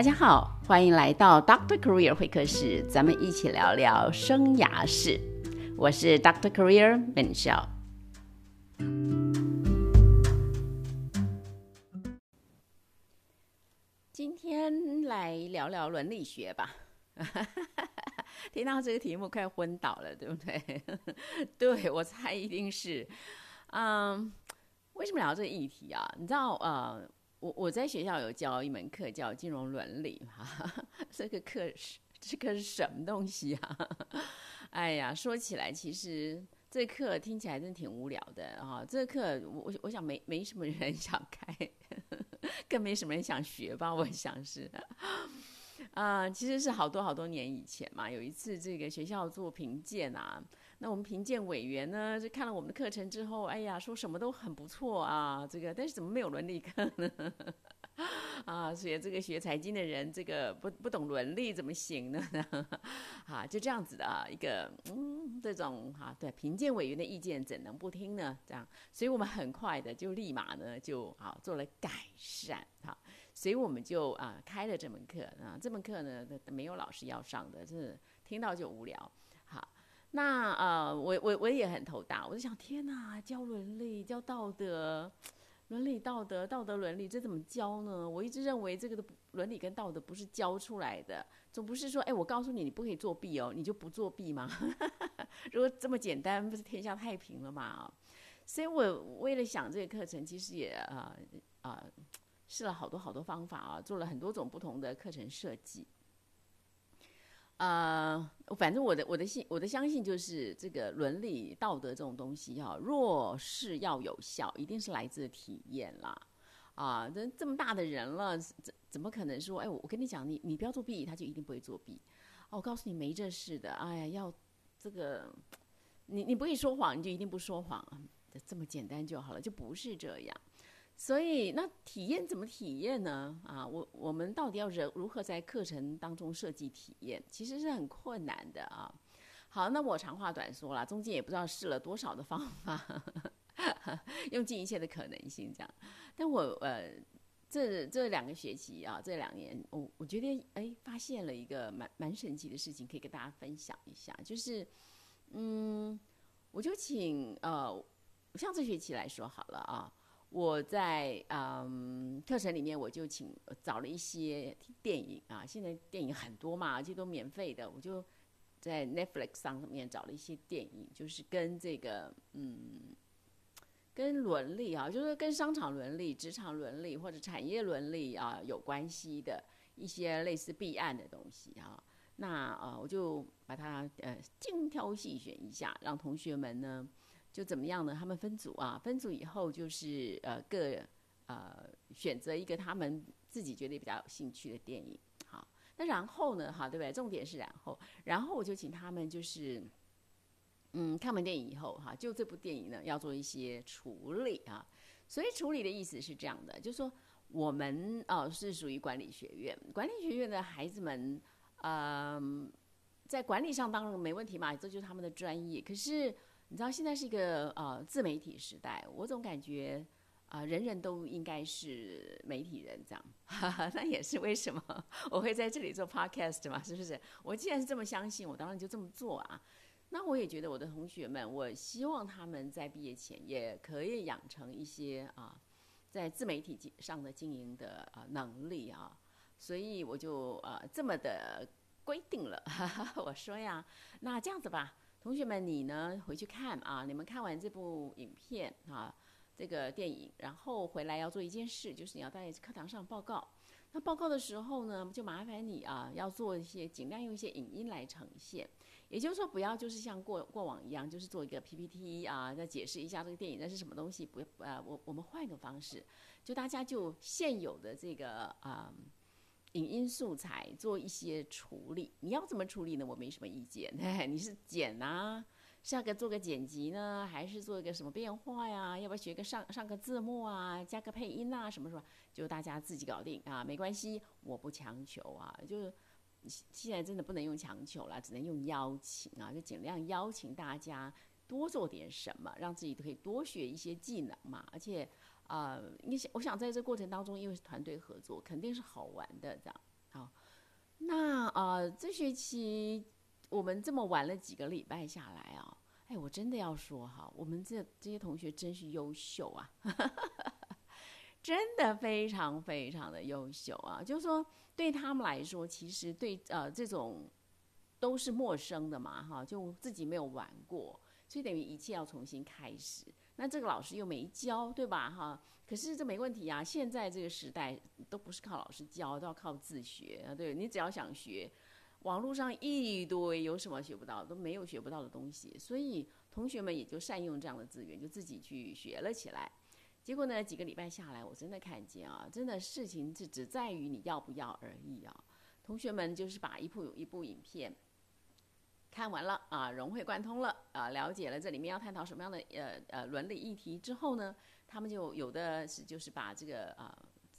大家好，欢迎来到 Doctor Career 会客室，咱们一起聊聊生涯事。我是 Doctor Career 本笑。今天来聊聊伦理学吧。听到这个题目快昏倒了，对不对？对我猜一定是。嗯，为什么聊这个议题啊？你知道，呃。我我在学校有教一门课叫金融伦理，哈，这个课是这个是什么东西啊？哎呀，说起来其实这课听起来真挺无聊的啊。这课我我想没没什么人想开，更没什么人想学吧？我想是啊，其实是好多好多年以前嘛，有一次这个学校做评鉴啊。那我们评鉴委员呢，就看了我们的课程之后，哎呀，说什么都很不错啊，这个，但是怎么没有伦理课呢？啊，所以这个学财经的人，这个不不懂伦理怎么行呢？啊，就这样子的啊，一个嗯，这种哈，对评鉴委员的意见怎能不听呢？这样，所以我们很快的就立马呢就啊做了改善哈，所以我们就啊开了这门课啊，这门课呢没有老师要上的，是听到就无聊。那呃，我我我也很头大，我就想，天哪，教伦理、教道德、伦理道德、道德伦理，这怎么教呢？我一直认为这个的伦理跟道德不是教出来的，总不是说，哎，我告诉你你不可以作弊哦，你就不作弊吗？如果这么简单，不是天下太平了吗？所以我为了想这个课程，其实也啊啊试了好多好多方法啊，做了很多种不同的课程设计。呃，反正我的我的信我的相信就是这个伦理道德这种东西哈，若是要有效，一定是来自体验啦。啊，这这么大的人了，怎怎么可能说，哎，我跟你讲，你你不要作弊，他就一定不会作弊。哦，我告诉你没这事的。哎呀，要这个，你你不会说谎，你就一定不说谎，这么简单就好了，就不是这样。所以，那体验怎么体验呢？啊，我我们到底要如如何在课程当中设计体验，其实是很困难的啊。好，那我长话短说了，中间也不知道试了多少的方法，用尽一切的可能性这样。但我呃，这这两个学期啊，这两年，我我觉得哎，发现了一个蛮蛮神奇的事情，可以跟大家分享一下，就是嗯，我就请呃，像这学期来说好了啊。我在嗯课程里面，我就请找了一些电影啊，现在电影很多嘛，而且都免费的，我就在 Netflix 上面找了一些电影，就是跟这个嗯跟伦理啊，就是跟商场伦理、职场伦理或者产业伦理啊有关系的一些类似弊案的东西啊。那呃，我就把它呃精挑细选一下，让同学们呢。就怎么样呢？他们分组啊，分组以后就是呃各呃选择一个他们自己觉得比较有兴趣的电影。好，那然后呢？哈，对不对？重点是然后，然后我就请他们就是嗯看完电影以后哈，就这部电影呢要做一些处理啊。所以处理的意思是这样的，就是说我们哦是属于管理学院，管理学院的孩子们，嗯，在管理上当然没问题嘛，这就是他们的专业。可是你知道现在是一个呃自媒体时代，我总感觉啊人人都应该是媒体人这样，那也是为什么我会在这里做 podcast 嘛，是不是？我既然是这么相信，我当然就这么做啊。那我也觉得我的同学们，我希望他们在毕业前也可以养成一些啊在自媒体上的经营的啊能力啊，所以我就呃这么的规定了。我说呀，那这样子吧。同学们，你呢？回去看啊！你们看完这部影片啊，这个电影，然后回来要做一件事，就是你要在课堂上报告。那报告的时候呢，就麻烦你啊，要做一些尽量用一些影音来呈现。也就是说，不要就是像过过往一样，就是做一个 PPT 啊，再解释一下这个电影那是什么东西。不，呃，我我们换一个方式，就大家就现有的这个啊。影音素材做一些处理，你要怎么处理呢？我没什么意见。你是剪啊，下个做个剪辑呢，还是做一个什么变化呀？要不要学个上上个字幕啊，加个配音啊，什么什么，就大家自己搞定啊，没关系，我不强求啊。就是现在真的不能用强求了，只能用邀请啊，就尽量邀请大家多做点什么，让自己可以多学一些技能嘛，而且。啊，你想，我想在这过程当中，因为是团队合作，肯定是好玩的，这样好那呃，这学期我们这么玩了几个礼拜下来啊，哎，我真的要说哈，我们这这些同学真是优秀啊，真的非常非常的优秀啊。就是说，对他们来说，其实对呃这种都是陌生的嘛，哈，就自己没有玩过，所以等于一切要重新开始。那这个老师又没教，对吧？哈，可是这没问题啊。现在这个时代都不是靠老师教，都要靠自学啊。对你只要想学，网络上一堆，有什么学不到？都没有学不到的东西。所以同学们也就善用这样的资源，就自己去学了起来。结果呢，几个礼拜下来，我真的看见啊，真的事情是只在于你要不要而已啊。同学们就是把一部一部影片。看完了啊，融会贯通了啊，了解了这里面要探讨什么样的呃呃伦理议题之后呢，他们就有的是就是把这个啊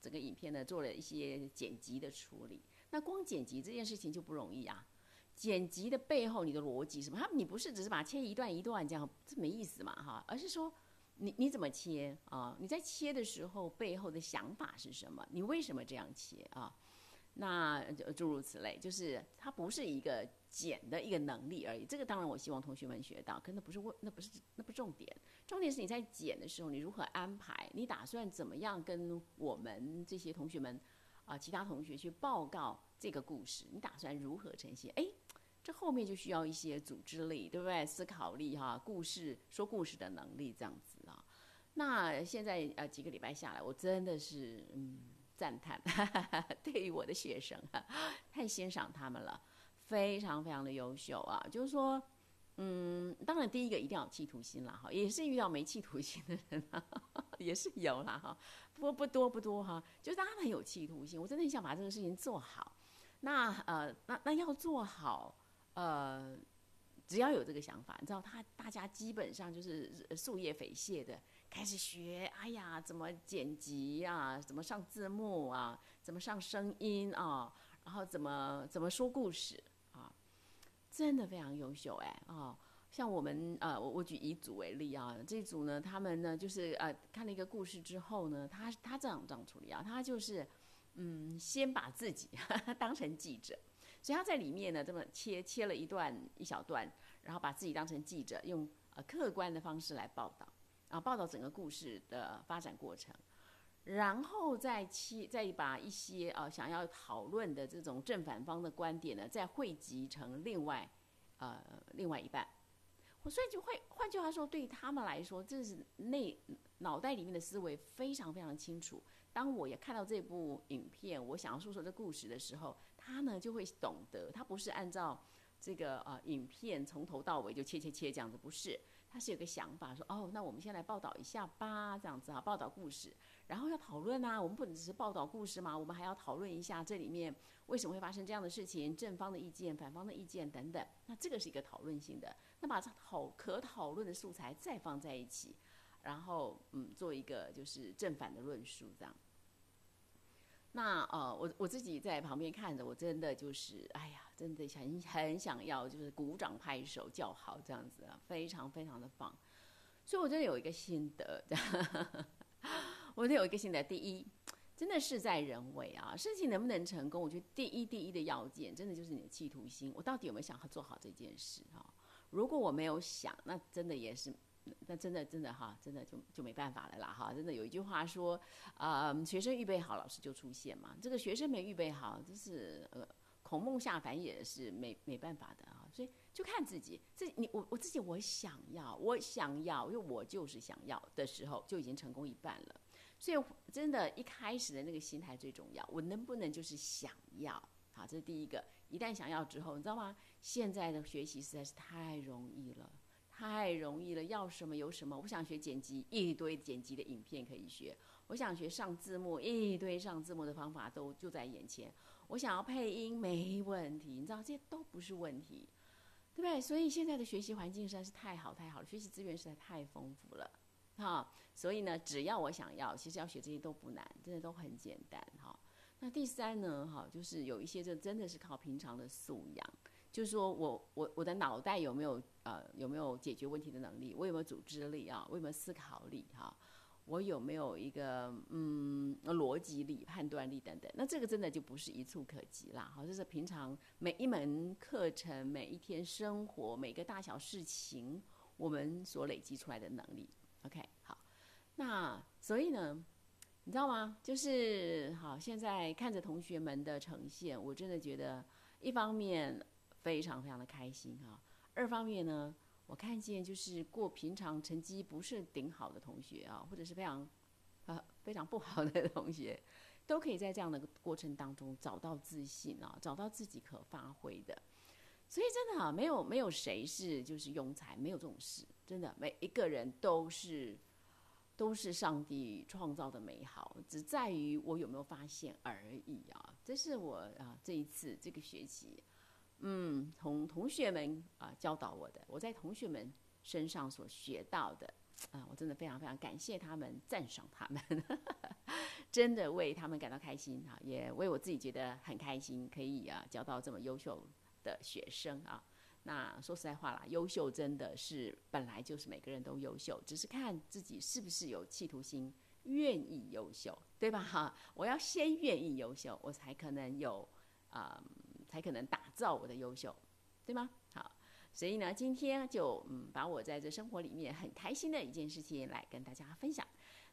整个影片呢做了一些剪辑的处理。那光剪辑这件事情就不容易啊，剪辑的背后你的逻辑什么？他你不是只是把切一段一段这样，这没意思嘛哈，而是说你你怎么切啊？你在切的时候背后的想法是什么？你为什么这样切啊？那就诸如此类，就是它不是一个。剪的一个能力而已，这个当然我希望同学们学到，可那不是问，那不是那不重点，重点是你在剪的时候，你如何安排，你打算怎么样跟我们这些同学们啊，其他同学去报告这个故事，你打算如何呈现？哎，这后面就需要一些组织力，对不对？思考力哈，故事说故事的能力这样子啊。那现在呃几个礼拜下来，我真的是嗯赞叹，哈哈哈对于我的学生哈 太欣赏他们了。非常非常的优秀啊，就是说，嗯，当然第一个一定要有企图心啦，哈，也是遇到没企图心的人哈啊，也是有啦，哈，不过不多不多哈，就是他们有企图心，我真的很想把这个事情做好。那呃，那那要做好，呃，只要有这个想法，你知道，他大家基本上就是树叶匪懈的开始学，哎呀，怎么剪辑啊，怎么上字幕啊，怎么上声音啊，然后怎么怎么说故事啊。真的非常优秀哎啊，像我们呃，我我举一组为例啊，这组呢，他们呢就是呃看了一个故事之后呢，他他这样这样处理啊，他就是嗯先把自己 当成记者，所以他在里面呢这么切切了一段一小段，然后把自己当成记者，用呃客观的方式来报道，啊报道整个故事的发展过程。然后再切，再把一些呃想要讨论的这种正反方的观点呢，再汇集成另外，呃，另外一半。我所以就会换句话说，对他们来说，这是内脑袋里面的思维非常非常清楚。当我也看到这部影片，我想要说说这故事的时候，他呢就会懂得，他不是按照这个呃影片从头到尾就切切切这样子，不是。他是有个想法，说哦，那我们先来报道一下吧，这样子啊，报道故事，然后要讨论啊，我们不只是报道故事嘛，我们还要讨论一下这里面为什么会发生这样的事情，正方的意见、反方的意见等等。那这个是一个讨论性的，那把讨可讨论的素材再放在一起，然后嗯，做一个就是正反的论述这样。那呃，我我自己在旁边看着，我真的就是，哎呀，真的很很想要，就是鼓掌拍手叫好这样子啊，非常非常的棒。所以我真的有一个心得，我真的有一个心得。第一，真的事在人为啊，事情能不能成功，我觉得第一第一的要件，真的就是你的企图心。我到底有没有想要做好这件事啊？如果我没有想，那真的也是。那真的真的哈，真的就就没办法了啦哈！真的有一句话说，呃，学生预备好，老师就出现嘛。这个学生没预备好，就是呃，孔孟下凡也是没没办法的啊。所以就看自己，自己你我我自己我想要，我想要，因为我就是想要的时候，就已经成功一半了。所以真的，一开始的那个心态最重要。我能不能就是想要？好，这是第一个。一旦想要之后，你知道吗？现在的学习实在是太容易了。太容易了，要什么有什么。我想学剪辑，一堆剪辑的影片可以学；我想学上字幕，一堆上字幕的方法都就在眼前。我想要配音，没问题，你知道这些都不是问题，对不对？所以现在的学习环境实在是太好太好了，学习资源实在太丰富了，哈。所以呢，只要我想要，其实要学这些都不难，真的都很简单，哈。那第三呢，哈，就是有一些这真的是靠平常的素养。就是说我我我的脑袋有没有呃有没有解决问题的能力？我有没有组织力啊？我有没有思考力哈？我有没有一个嗯逻辑力、判断力等等？那这个真的就不是一触可及啦。好，就是平常每一门课程、每一天生活、每个大小事情，我们所累积出来的能力。OK，好，那所以呢，你知道吗？就是好，现在看着同学们的呈现，我真的觉得一方面非常非常的开心哈，二方面呢。我看见就是过平常成绩不是顶好的同学啊，或者是非常，呃非常不好的同学，都可以在这样的过程当中找到自信啊，找到自己可发挥的。所以真的啊，没有没有谁是就是庸才，没有这种事。真的每一个人都是都是上帝创造的美好，只在于我有没有发现而已啊。这是我啊这一次这个学期。嗯，同同学们啊教导我的，我在同学们身上所学到的啊，我真的非常非常感谢他们，赞赏他们，真的为他们感到开心啊，也为我自己觉得很开心，可以啊教到这么优秀的学生啊。那说实在话啦，优秀真的是本来就是每个人都优秀，只是看自己是不是有企图心，愿意优秀，对吧？哈，我要先愿意优秀，我才可能有啊。才可能打造我的优秀，对吗？好，所以呢，今天就嗯，把我在这生活里面很开心的一件事情来跟大家分享。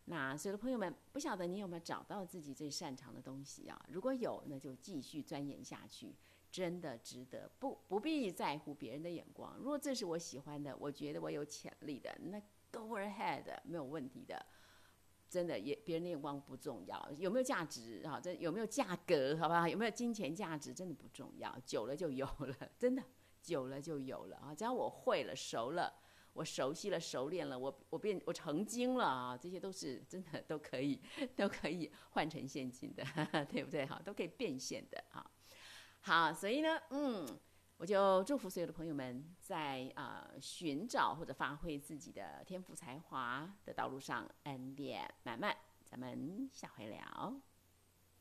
那所有的朋友们，不晓得你有没有找到自己最擅长的东西啊？如果有，那就继续钻研下去，真的值得，不不必在乎别人的眼光。如果这是我喜欢的，我觉得我有潜力的，那 go ahead，没有问题的。真的也别人的眼光不重要，有没有价值啊？这有没有价格？好不好？有没有金钱价值？真的不重要，久了就有了，真的久了就有了啊！只要我会了、熟了，我熟悉了、熟练了，我我变我成精了啊！这些都是真的都可以 都可以换成现金的，对不对？哈，都可以变现的啊！好，所以呢，嗯。我就祝福所有的朋友们，在啊寻找或者发挥自己的天赋才华的道路上恩典满满。咱们下回聊。